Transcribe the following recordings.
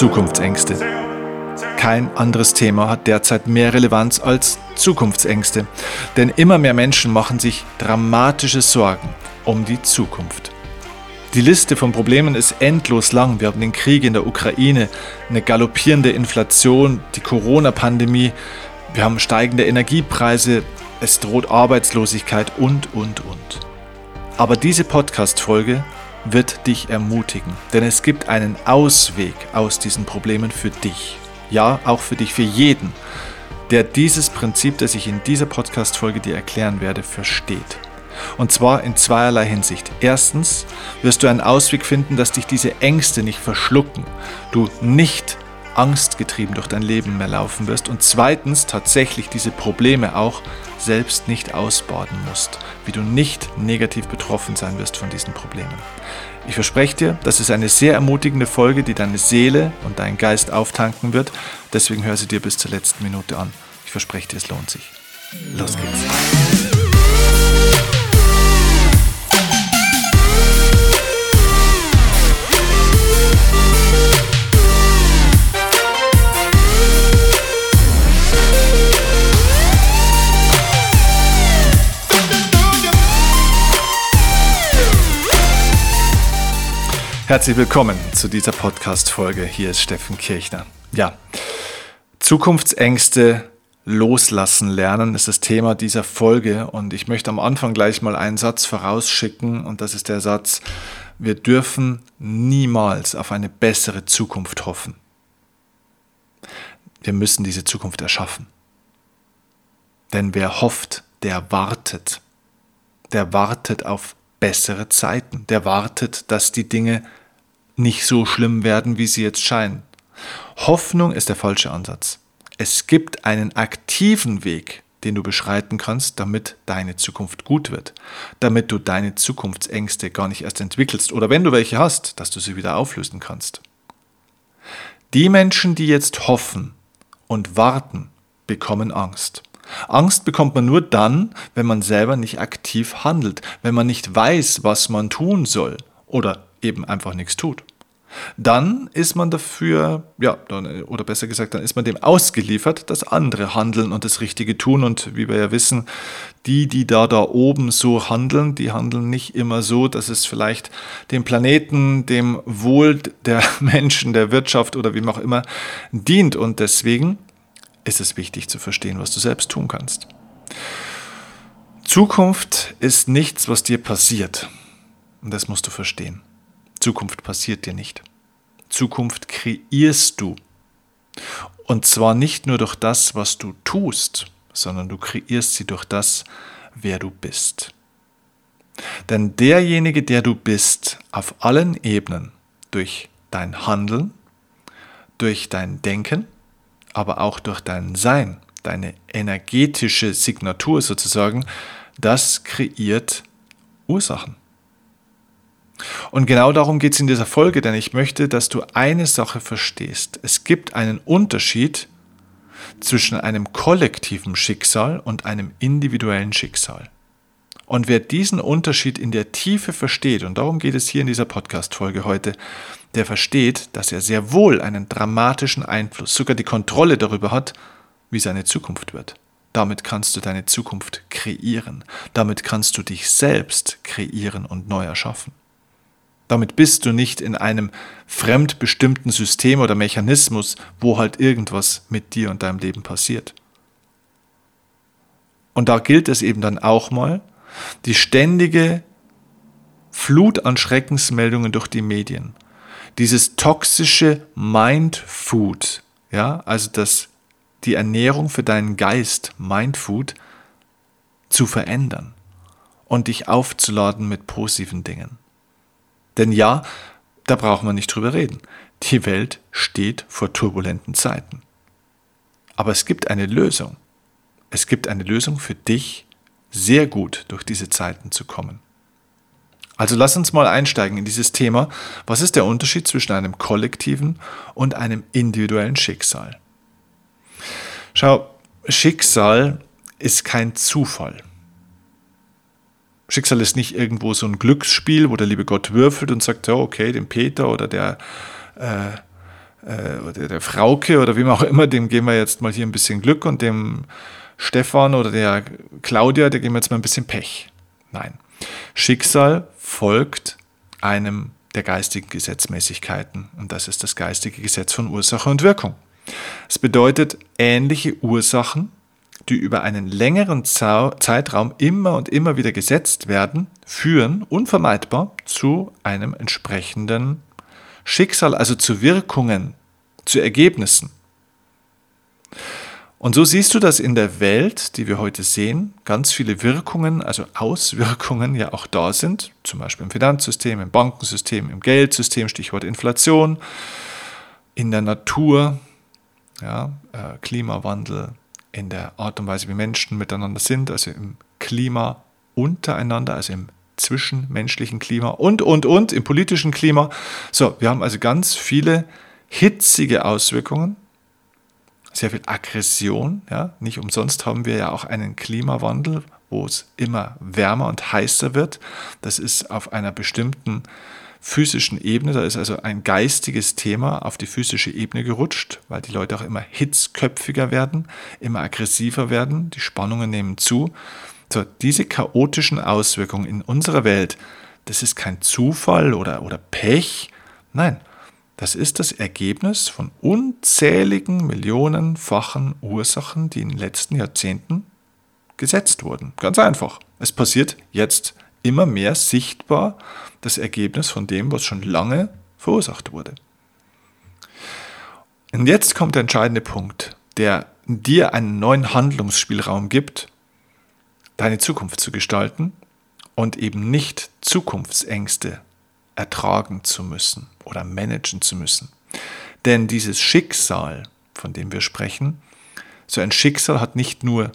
Zukunftsängste. Kein anderes Thema hat derzeit mehr Relevanz als Zukunftsängste, denn immer mehr Menschen machen sich dramatische Sorgen um die Zukunft. Die Liste von Problemen ist endlos lang. Wir haben den Krieg in der Ukraine, eine galoppierende Inflation, die Corona-Pandemie, wir haben steigende Energiepreise, es droht Arbeitslosigkeit und, und, und. Aber diese Podcast-Folge wird dich ermutigen, denn es gibt einen Ausweg aus diesen Problemen für dich. Ja, auch für dich, für jeden, der dieses Prinzip, das ich in dieser Podcast-Folge dir erklären werde, versteht. Und zwar in zweierlei Hinsicht. Erstens wirst du einen Ausweg finden, dass dich diese Ängste nicht verschlucken, du nicht angstgetrieben durch dein Leben mehr laufen wirst und zweitens tatsächlich diese Probleme auch selbst nicht ausbaden musst, wie du nicht negativ betroffen sein wirst von diesen Problemen. Ich verspreche dir, das ist eine sehr ermutigende Folge, die deine Seele und deinen Geist auftanken wird. Deswegen hör sie dir bis zur letzten Minute an. Ich verspreche dir, es lohnt sich. Los geht's. Herzlich willkommen zu dieser Podcast-Folge. Hier ist Steffen Kirchner. Ja, Zukunftsängste loslassen lernen ist das Thema dieser Folge und ich möchte am Anfang gleich mal einen Satz vorausschicken und das ist der Satz, wir dürfen niemals auf eine bessere Zukunft hoffen. Wir müssen diese Zukunft erschaffen. Denn wer hofft, der wartet. Der wartet auf bessere Zeiten. Der wartet, dass die Dinge nicht so schlimm werden, wie sie jetzt scheinen. Hoffnung ist der falsche Ansatz. Es gibt einen aktiven Weg, den du beschreiten kannst, damit deine Zukunft gut wird, damit du deine Zukunftsängste gar nicht erst entwickelst oder wenn du welche hast, dass du sie wieder auflösen kannst. Die Menschen, die jetzt hoffen und warten, bekommen Angst. Angst bekommt man nur dann, wenn man selber nicht aktiv handelt, wenn man nicht weiß, was man tun soll oder eben einfach nichts tut. Dann ist man dafür, ja, oder besser gesagt, dann ist man dem ausgeliefert, dass andere handeln und das Richtige tun. Und wie wir ja wissen, die, die da da oben so handeln, die handeln nicht immer so, dass es vielleicht dem Planeten, dem Wohl der Menschen, der Wirtschaft oder wie auch immer dient. Und deswegen ist es wichtig zu verstehen, was du selbst tun kannst. Zukunft ist nichts, was dir passiert. Und das musst du verstehen. Zukunft passiert dir nicht. Zukunft kreierst du. Und zwar nicht nur durch das, was du tust, sondern du kreierst sie durch das, wer du bist. Denn derjenige, der du bist, auf allen Ebenen, durch dein Handeln, durch dein Denken, aber auch durch dein Sein, deine energetische Signatur sozusagen, das kreiert Ursachen. Und genau darum geht es in dieser Folge, denn ich möchte, dass du eine Sache verstehst. Es gibt einen Unterschied zwischen einem kollektiven Schicksal und einem individuellen Schicksal. Und wer diesen Unterschied in der Tiefe versteht, und darum geht es hier in dieser Podcast-Folge heute, der versteht, dass er sehr wohl einen dramatischen Einfluss, sogar die Kontrolle darüber hat, wie seine Zukunft wird. Damit kannst du deine Zukunft kreieren. Damit kannst du dich selbst kreieren und neu erschaffen. Damit bist du nicht in einem fremdbestimmten System oder Mechanismus, wo halt irgendwas mit dir und deinem Leben passiert. Und da gilt es eben dann auch mal, die ständige Flut an Schreckensmeldungen durch die Medien, dieses toxische Mindfood, ja, also das, die Ernährung für deinen Geist, Mindfood, zu verändern und dich aufzuladen mit positiven Dingen. Denn ja, da braucht man nicht drüber reden. Die Welt steht vor turbulenten Zeiten. Aber es gibt eine Lösung. Es gibt eine Lösung für dich, sehr gut durch diese Zeiten zu kommen. Also lass uns mal einsteigen in dieses Thema. Was ist der Unterschied zwischen einem kollektiven und einem individuellen Schicksal? Schau, Schicksal ist kein Zufall. Schicksal ist nicht irgendwo so ein Glücksspiel, wo der liebe Gott würfelt und sagt, ja, okay, den Peter oder der, äh, äh, der Frauke oder wem auch immer, dem geben wir jetzt mal hier ein bisschen Glück und dem Stefan oder der Claudia, der geben wir jetzt mal ein bisschen Pech. Nein. Schicksal folgt einem der geistigen Gesetzmäßigkeiten und das ist das geistige Gesetz von Ursache und Wirkung. Es bedeutet ähnliche Ursachen, die über einen längeren Zeitraum immer und immer wieder gesetzt werden, führen unvermeidbar zu einem entsprechenden Schicksal, also zu Wirkungen, zu Ergebnissen. Und so siehst du, dass in der Welt, die wir heute sehen, ganz viele Wirkungen, also Auswirkungen ja auch da sind, zum Beispiel im Finanzsystem, im Bankensystem, im Geldsystem, Stichwort Inflation, in der Natur, ja, äh, Klimawandel, in der Art und Weise, wie Menschen miteinander sind, also im Klima untereinander, also im zwischenmenschlichen Klima und, und, und im politischen Klima. So, wir haben also ganz viele hitzige Auswirkungen, sehr viel Aggression. Ja? Nicht umsonst haben wir ja auch einen Klimawandel, wo es immer wärmer und heißer wird. Das ist auf einer bestimmten physischen Ebene, da ist also ein geistiges Thema auf die physische Ebene gerutscht, weil die Leute auch immer hitzköpfiger werden, immer aggressiver werden, die Spannungen nehmen zu. So, diese chaotischen Auswirkungen in unserer Welt, das ist kein Zufall oder, oder Pech. Nein, das ist das Ergebnis von unzähligen millionenfachen Ursachen, die in den letzten Jahrzehnten gesetzt wurden. Ganz einfach. Es passiert jetzt immer mehr sichtbar das Ergebnis von dem, was schon lange verursacht wurde. Und jetzt kommt der entscheidende Punkt, der dir einen neuen Handlungsspielraum gibt, deine Zukunft zu gestalten und eben nicht Zukunftsängste ertragen zu müssen oder managen zu müssen. Denn dieses Schicksal, von dem wir sprechen, so ein Schicksal hat nicht nur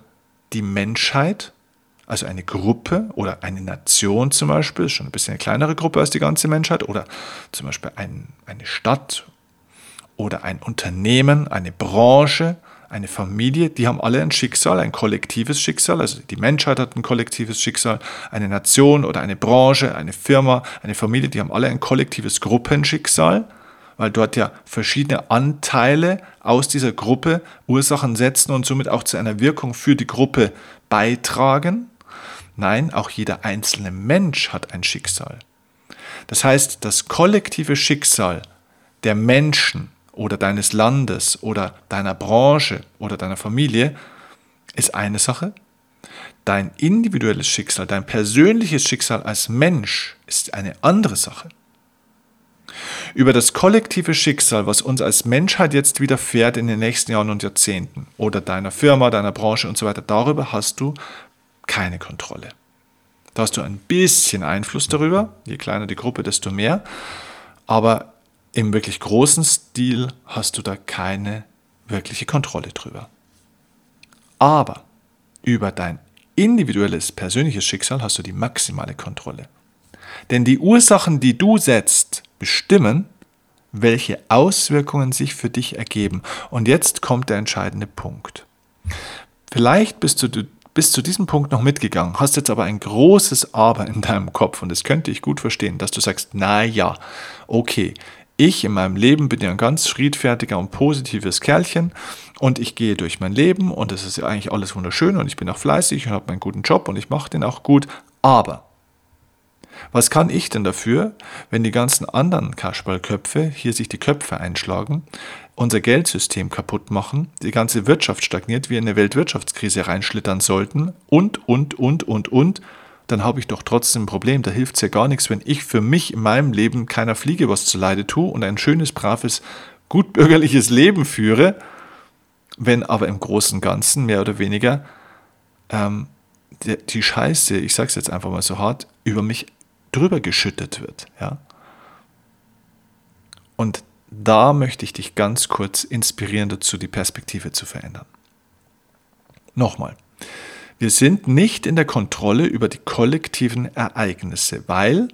die Menschheit, also eine Gruppe oder eine Nation zum Beispiel, schon ein bisschen eine kleinere Gruppe als die ganze Menschheit, oder zum Beispiel ein, eine Stadt oder ein Unternehmen, eine Branche, eine Familie, die haben alle ein Schicksal, ein kollektives Schicksal. Also die Menschheit hat ein kollektives Schicksal, eine Nation oder eine Branche, eine Firma, eine Familie, die haben alle ein kollektives Gruppenschicksal, weil dort ja verschiedene Anteile aus dieser Gruppe Ursachen setzen und somit auch zu einer Wirkung für die Gruppe beitragen. Nein, auch jeder einzelne Mensch hat ein Schicksal. Das heißt, das kollektive Schicksal der Menschen oder deines Landes oder deiner Branche oder deiner Familie ist eine Sache. Dein individuelles Schicksal, dein persönliches Schicksal als Mensch ist eine andere Sache. Über das kollektive Schicksal, was uns als Menschheit jetzt widerfährt in den nächsten Jahren und Jahrzehnten oder deiner Firma, deiner Branche und so weiter, darüber hast du keine Kontrolle. Da hast du ein bisschen Einfluss darüber, je kleiner die Gruppe, desto mehr, aber im wirklich großen Stil hast du da keine wirkliche Kontrolle drüber. Aber über dein individuelles, persönliches Schicksal hast du die maximale Kontrolle. Denn die Ursachen, die du setzt, bestimmen, welche Auswirkungen sich für dich ergeben. Und jetzt kommt der entscheidende Punkt. Vielleicht bist du bis zu diesem Punkt noch mitgegangen, hast jetzt aber ein großes Aber in deinem Kopf und das könnte ich gut verstehen, dass du sagst, na ja, okay, ich in meinem Leben bin ja ein ganz friedfertiger und positives Kerlchen und ich gehe durch mein Leben und es ist ja eigentlich alles wunderschön und ich bin auch fleißig und habe meinen guten Job und ich mache den auch gut. Aber was kann ich denn dafür, wenn die ganzen anderen Kasperlköpfe hier sich die Köpfe einschlagen, unser Geldsystem kaputt machen, die ganze Wirtschaft stagniert, wir in eine Weltwirtschaftskrise reinschlittern sollten und, und, und, und, und dann habe ich doch trotzdem ein Problem. Da hilft es ja gar nichts, wenn ich für mich in meinem Leben keiner Fliege was zu Leide tue und ein schönes, braves, gutbürgerliches Leben führe, wenn aber im Großen und Ganzen mehr oder weniger ähm, die Scheiße, ich sage es jetzt einfach mal so hart, über mich drüber geschüttet wird. Ja? Und da möchte ich dich ganz kurz inspirieren dazu, die Perspektive zu verändern. Nochmal. Wir sind nicht in der Kontrolle über die kollektiven Ereignisse, weil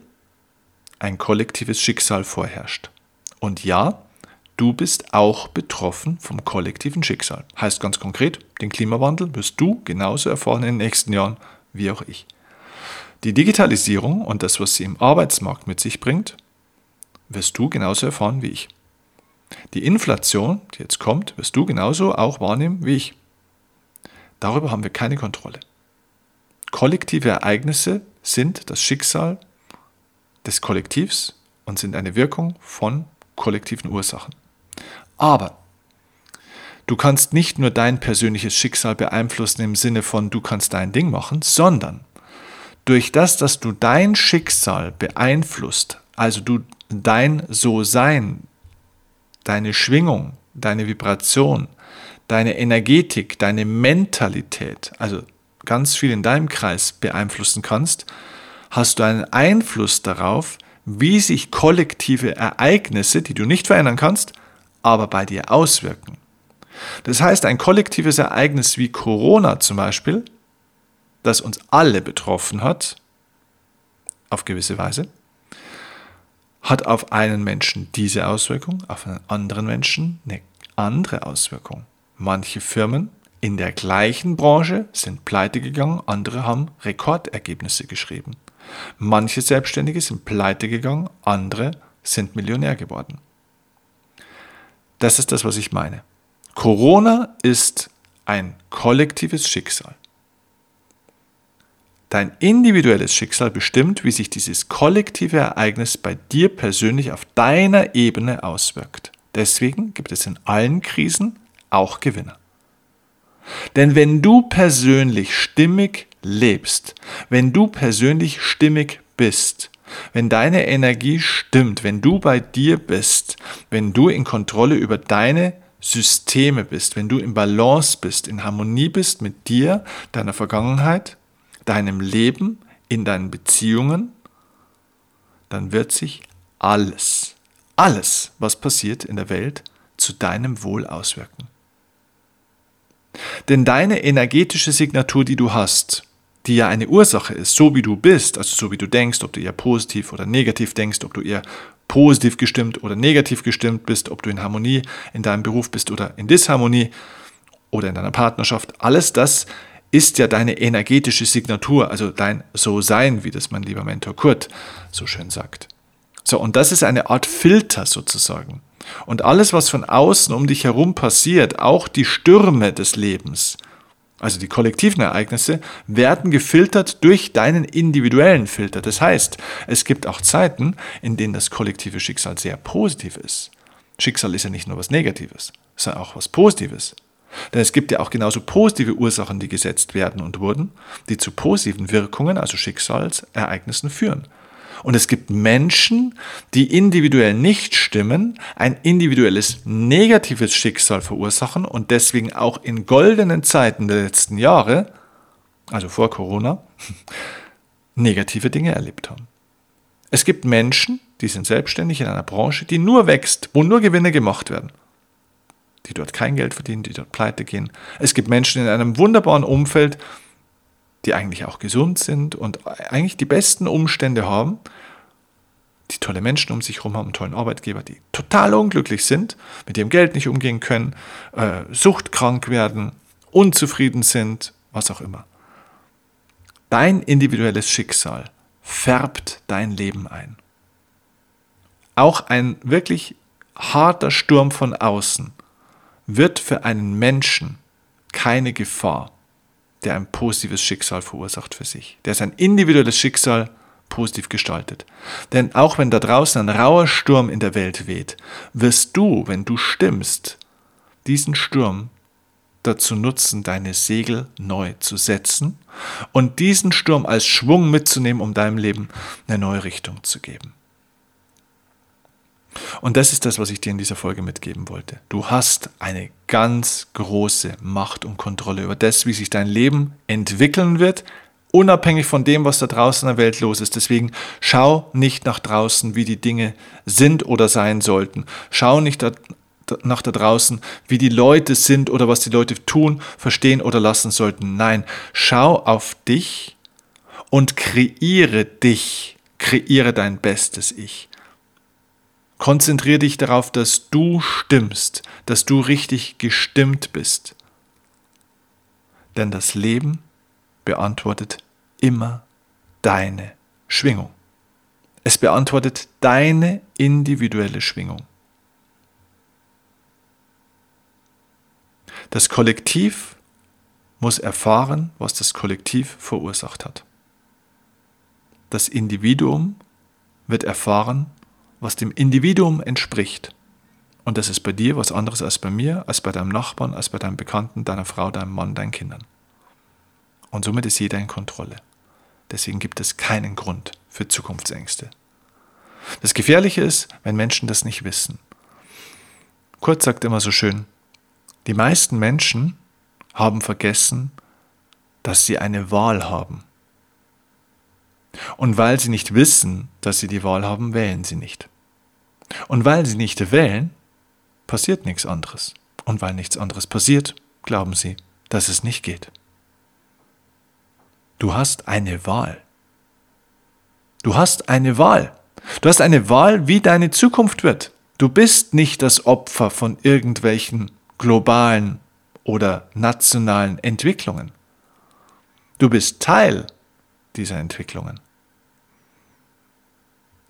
ein kollektives Schicksal vorherrscht. Und ja, du bist auch betroffen vom kollektiven Schicksal. Heißt ganz konkret, den Klimawandel wirst du genauso erfahren in den nächsten Jahren wie auch ich. Die Digitalisierung und das, was sie im Arbeitsmarkt mit sich bringt, wirst du genauso erfahren wie ich. Die Inflation, die jetzt kommt, wirst du genauso auch wahrnehmen wie ich. Darüber haben wir keine Kontrolle. Kollektive Ereignisse sind das Schicksal des Kollektivs und sind eine Wirkung von kollektiven Ursachen. Aber du kannst nicht nur dein persönliches Schicksal beeinflussen im Sinne von du kannst dein Ding machen, sondern durch das, dass du dein Schicksal beeinflusst, also du dein So-Sein, deine Schwingung, deine Vibration, deine Energetik, deine Mentalität, also ganz viel in deinem Kreis beeinflussen kannst, hast du einen Einfluss darauf, wie sich kollektive Ereignisse, die du nicht verändern kannst, aber bei dir auswirken. Das heißt, ein kollektives Ereignis wie Corona zum Beispiel, das uns alle betroffen hat, auf gewisse Weise, hat auf einen Menschen diese Auswirkung, auf einen anderen Menschen eine andere Auswirkung. Manche Firmen in der gleichen Branche sind pleite gegangen, andere haben Rekordergebnisse geschrieben. Manche Selbstständige sind pleite gegangen, andere sind Millionär geworden. Das ist das, was ich meine. Corona ist ein kollektives Schicksal. Dein individuelles Schicksal bestimmt, wie sich dieses kollektive Ereignis bei dir persönlich auf deiner Ebene auswirkt. Deswegen gibt es in allen Krisen auch Gewinner. Denn wenn du persönlich stimmig lebst, wenn du persönlich stimmig bist, wenn deine Energie stimmt, wenn du bei dir bist, wenn du in Kontrolle über deine Systeme bist, wenn du in Balance bist, in Harmonie bist mit dir, deiner Vergangenheit, deinem Leben, in deinen Beziehungen, dann wird sich alles, alles, was passiert in der Welt, zu deinem Wohl auswirken. Denn deine energetische Signatur, die du hast, die ja eine Ursache ist, so wie du bist, also so wie du denkst, ob du eher positiv oder negativ denkst, ob du eher positiv gestimmt oder negativ gestimmt bist, ob du in Harmonie in deinem Beruf bist oder in Disharmonie oder in deiner Partnerschaft, alles das ist ja deine energetische Signatur, also dein So-Sein, wie das mein lieber Mentor Kurt so schön sagt. So, und das ist eine Art Filter sozusagen. Und alles, was von außen um dich herum passiert, auch die Stürme des Lebens, also die kollektiven Ereignisse, werden gefiltert durch deinen individuellen Filter. Das heißt, es gibt auch Zeiten, in denen das kollektive Schicksal sehr positiv ist. Schicksal ist ja nicht nur was Negatives, sondern auch was Positives. Denn es gibt ja auch genauso positive Ursachen, die gesetzt werden und wurden, die zu positiven Wirkungen, also Schicksalsereignissen führen. Und es gibt Menschen, die individuell nicht stimmen, ein individuelles negatives Schicksal verursachen und deswegen auch in goldenen Zeiten der letzten Jahre, also vor Corona, negative Dinge erlebt haben. Es gibt Menschen, die sind selbstständig in einer Branche, die nur wächst, wo nur Gewinne gemacht werden die dort kein Geld verdienen, die dort pleite gehen. Es gibt Menschen in einem wunderbaren Umfeld, die eigentlich auch gesund sind und eigentlich die besten Umstände haben, die tolle Menschen um sich herum haben, tollen Arbeitgeber, die total unglücklich sind, mit ihrem Geld nicht umgehen können, äh, suchtkrank werden, unzufrieden sind, was auch immer. Dein individuelles Schicksal färbt dein Leben ein. Auch ein wirklich harter Sturm von außen wird für einen Menschen keine Gefahr, der ein positives Schicksal verursacht für sich, der sein individuelles Schicksal positiv gestaltet. Denn auch wenn da draußen ein rauer Sturm in der Welt weht, wirst du, wenn du stimmst, diesen Sturm dazu nutzen, deine Segel neu zu setzen und diesen Sturm als Schwung mitzunehmen, um deinem Leben eine neue Richtung zu geben. Und das ist das, was ich dir in dieser Folge mitgeben wollte. Du hast eine ganz große Macht und Kontrolle über das, wie sich dein Leben entwickeln wird, unabhängig von dem, was da draußen in der Welt los ist. Deswegen schau nicht nach draußen, wie die Dinge sind oder sein sollten. Schau nicht nach da draußen, wie die Leute sind oder was die Leute tun, verstehen oder lassen sollten. Nein, schau auf dich und kreiere dich, kreiere dein bestes Ich. Konzentriere dich darauf, dass du stimmst, dass du richtig gestimmt bist. Denn das Leben beantwortet immer deine Schwingung. Es beantwortet deine individuelle Schwingung. Das Kollektiv muss erfahren, was das Kollektiv verursacht hat. Das Individuum wird erfahren, was dem Individuum entspricht. Und das ist bei dir was anderes als bei mir, als bei deinem Nachbarn, als bei deinem Bekannten, deiner Frau, deinem Mann, deinen Kindern. Und somit ist jeder in Kontrolle. Deswegen gibt es keinen Grund für Zukunftsängste. Das Gefährliche ist, wenn Menschen das nicht wissen. Kurt sagt immer so schön, die meisten Menschen haben vergessen, dass sie eine Wahl haben. Und weil sie nicht wissen, dass sie die Wahl haben, wählen sie nicht. Und weil sie nicht wählen, passiert nichts anderes. Und weil nichts anderes passiert, glauben sie, dass es nicht geht. Du hast eine Wahl. Du hast eine Wahl. Du hast eine Wahl, wie deine Zukunft wird. Du bist nicht das Opfer von irgendwelchen globalen oder nationalen Entwicklungen. Du bist Teil dieser Entwicklungen.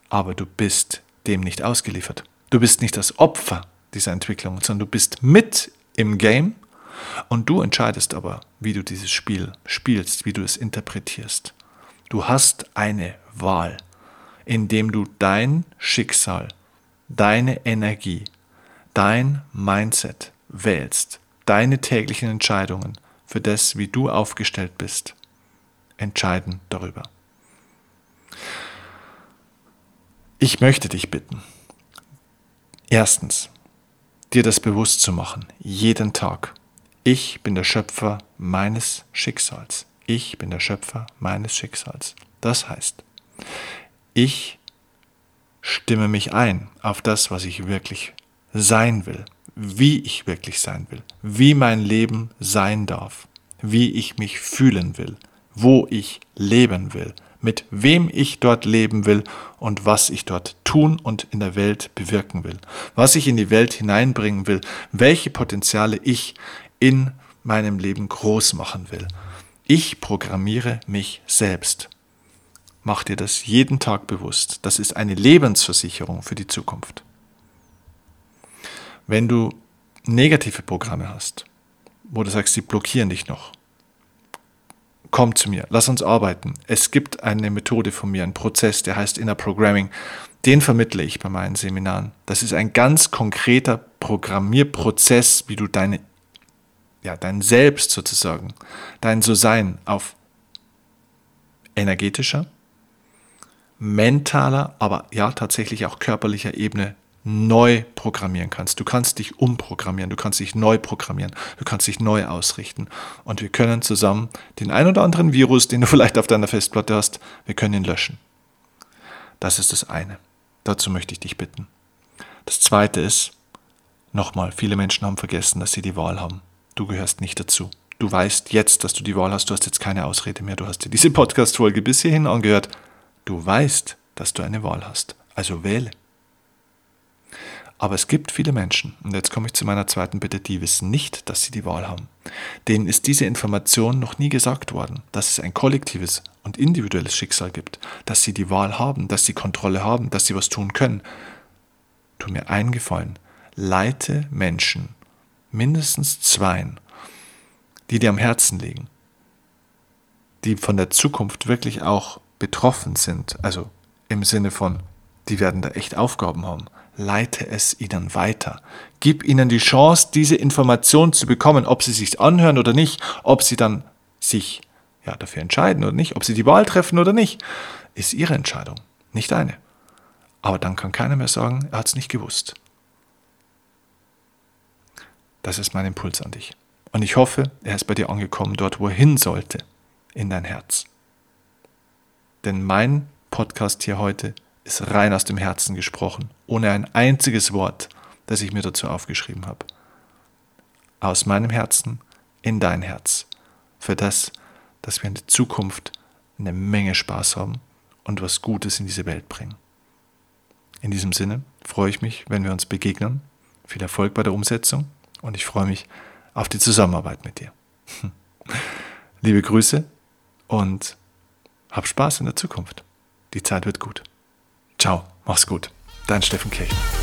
Aber du bist dem nicht ausgeliefert. Du bist nicht das Opfer dieser Entwicklungen, sondern du bist mit im Game und du entscheidest aber, wie du dieses Spiel spielst, wie du es interpretierst. Du hast eine Wahl, indem du dein Schicksal, deine Energie, dein Mindset wählst, deine täglichen Entscheidungen für das, wie du aufgestellt bist, entscheiden darüber. Ich möchte dich bitten, erstens, dir das bewusst zu machen, jeden Tag, ich bin der Schöpfer meines Schicksals. Ich bin der Schöpfer meines Schicksals. Das heißt, ich stimme mich ein auf das, was ich wirklich sein will, wie ich wirklich sein will, wie mein Leben sein darf, wie ich mich fühlen will, wo ich leben will, mit wem ich dort leben will und was ich dort tun und in der Welt bewirken will, was ich in die Welt hineinbringen will, welche Potenziale ich in meinem Leben groß machen will. Ich programmiere mich selbst. Mach dir das jeden Tag bewusst. Das ist eine Lebensversicherung für die Zukunft. Wenn du negative Programme hast, wo du sagst, sie blockieren dich noch, komm zu mir, lass uns arbeiten. Es gibt eine Methode von mir, einen Prozess, der heißt Inner Programming. Den vermittle ich bei meinen Seminaren. Das ist ein ganz konkreter Programmierprozess, wie du deine ja, dein Selbst sozusagen, dein So-Sein auf energetischer, mentaler, aber ja tatsächlich auch körperlicher Ebene neu programmieren kannst. Du kannst dich umprogrammieren, du kannst dich neu programmieren, du kannst dich neu ausrichten. Und wir können zusammen den ein oder anderen Virus, den du vielleicht auf deiner Festplatte hast, wir können ihn löschen. Das ist das eine. Dazu möchte ich dich bitten. Das zweite ist, nochmal, viele Menschen haben vergessen, dass sie die Wahl haben. Du gehörst nicht dazu. Du weißt jetzt, dass du die Wahl hast. Du hast jetzt keine Ausrede mehr. Du hast dir diese Podcast-Folge bis hierhin angehört. Du weißt, dass du eine Wahl hast. Also wähle. Aber es gibt viele Menschen, und jetzt komme ich zu meiner zweiten Bitte, die wissen nicht, dass sie die Wahl haben. Denen ist diese Information noch nie gesagt worden, dass es ein kollektives und individuelles Schicksal gibt, dass sie die Wahl haben, dass sie Kontrolle haben, dass sie was tun können. Tu mir einen Gefallen, leite Menschen mindestens zweien, die dir am Herzen liegen, die von der Zukunft wirklich auch betroffen sind, also im Sinne von, die werden da echt Aufgaben haben, leite es ihnen weiter. Gib ihnen die Chance, diese Information zu bekommen, ob sie sich anhören oder nicht, ob sie dann sich ja, dafür entscheiden oder nicht, ob sie die Wahl treffen oder nicht, ist ihre Entscheidung, nicht deine. Aber dann kann keiner mehr sagen, er hat es nicht gewusst. Das ist mein Impuls an dich. Und ich hoffe, er ist bei dir angekommen, dort, wo er hin sollte, in dein Herz. Denn mein Podcast hier heute ist rein aus dem Herzen gesprochen, ohne ein einziges Wort, das ich mir dazu aufgeschrieben habe. Aus meinem Herzen in dein Herz. Für das, dass wir in der Zukunft eine Menge Spaß haben und was Gutes in diese Welt bringen. In diesem Sinne freue ich mich, wenn wir uns begegnen. Viel Erfolg bei der Umsetzung und ich freue mich auf die Zusammenarbeit mit dir. Liebe Grüße und hab Spaß in der Zukunft. Die Zeit wird gut. Ciao, mach's gut. Dein Steffen Kirchner.